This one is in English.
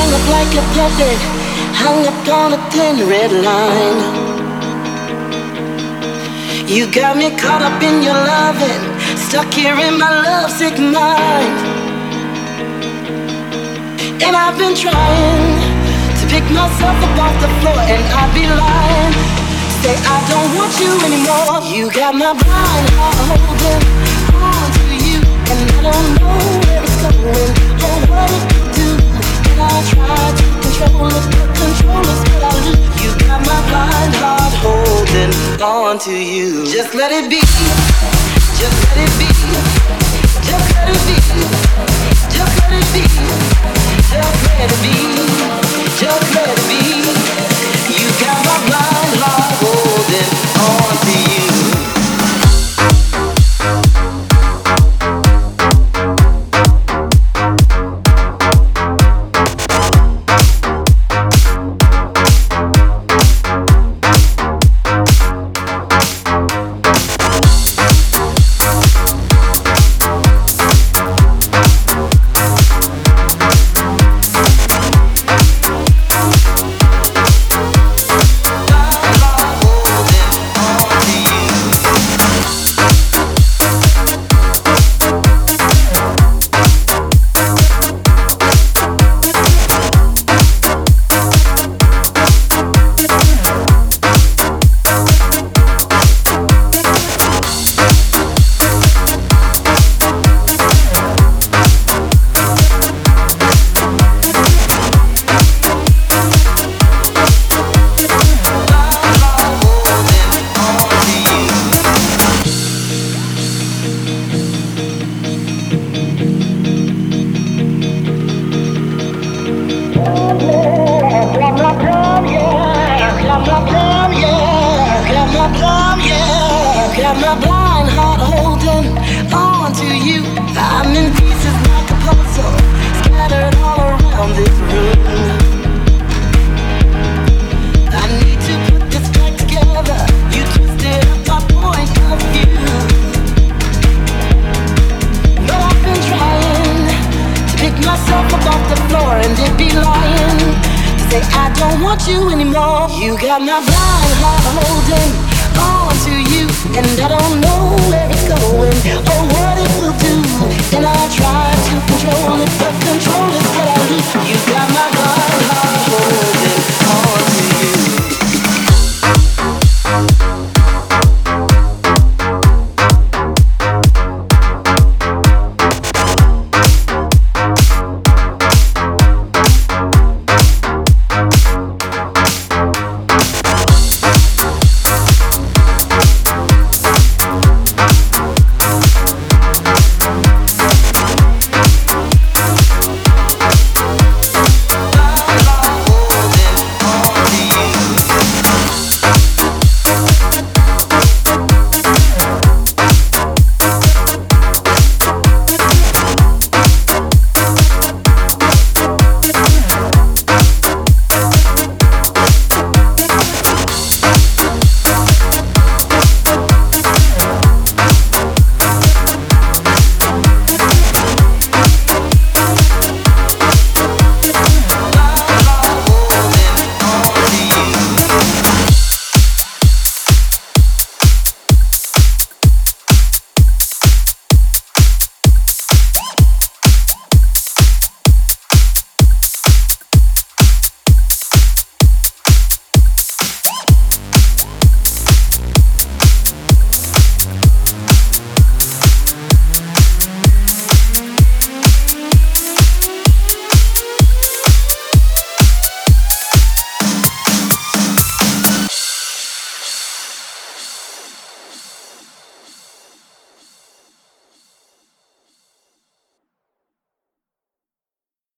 Strung up like a puppet, hung up on a thin red line. You got me caught up in your loving, stuck here in my lovesick mind. And I've been trying to pick myself up off the floor, and I'd be lying. Say I don't want you anymore. You got my blind holding on to you, and I don't on to you. Just let it be. Just let it be. Just let it be. Just let it be. Just let it be. Got my blind heart holding on to you. I'm in pieces like a puzzle, scattered all around this room. I need to put this back together. You twisted up my point of view. No, I've been trying to pick myself up off the floor and it'd be lying to say I don't want you anymore. You got my blind heart holding on to you, and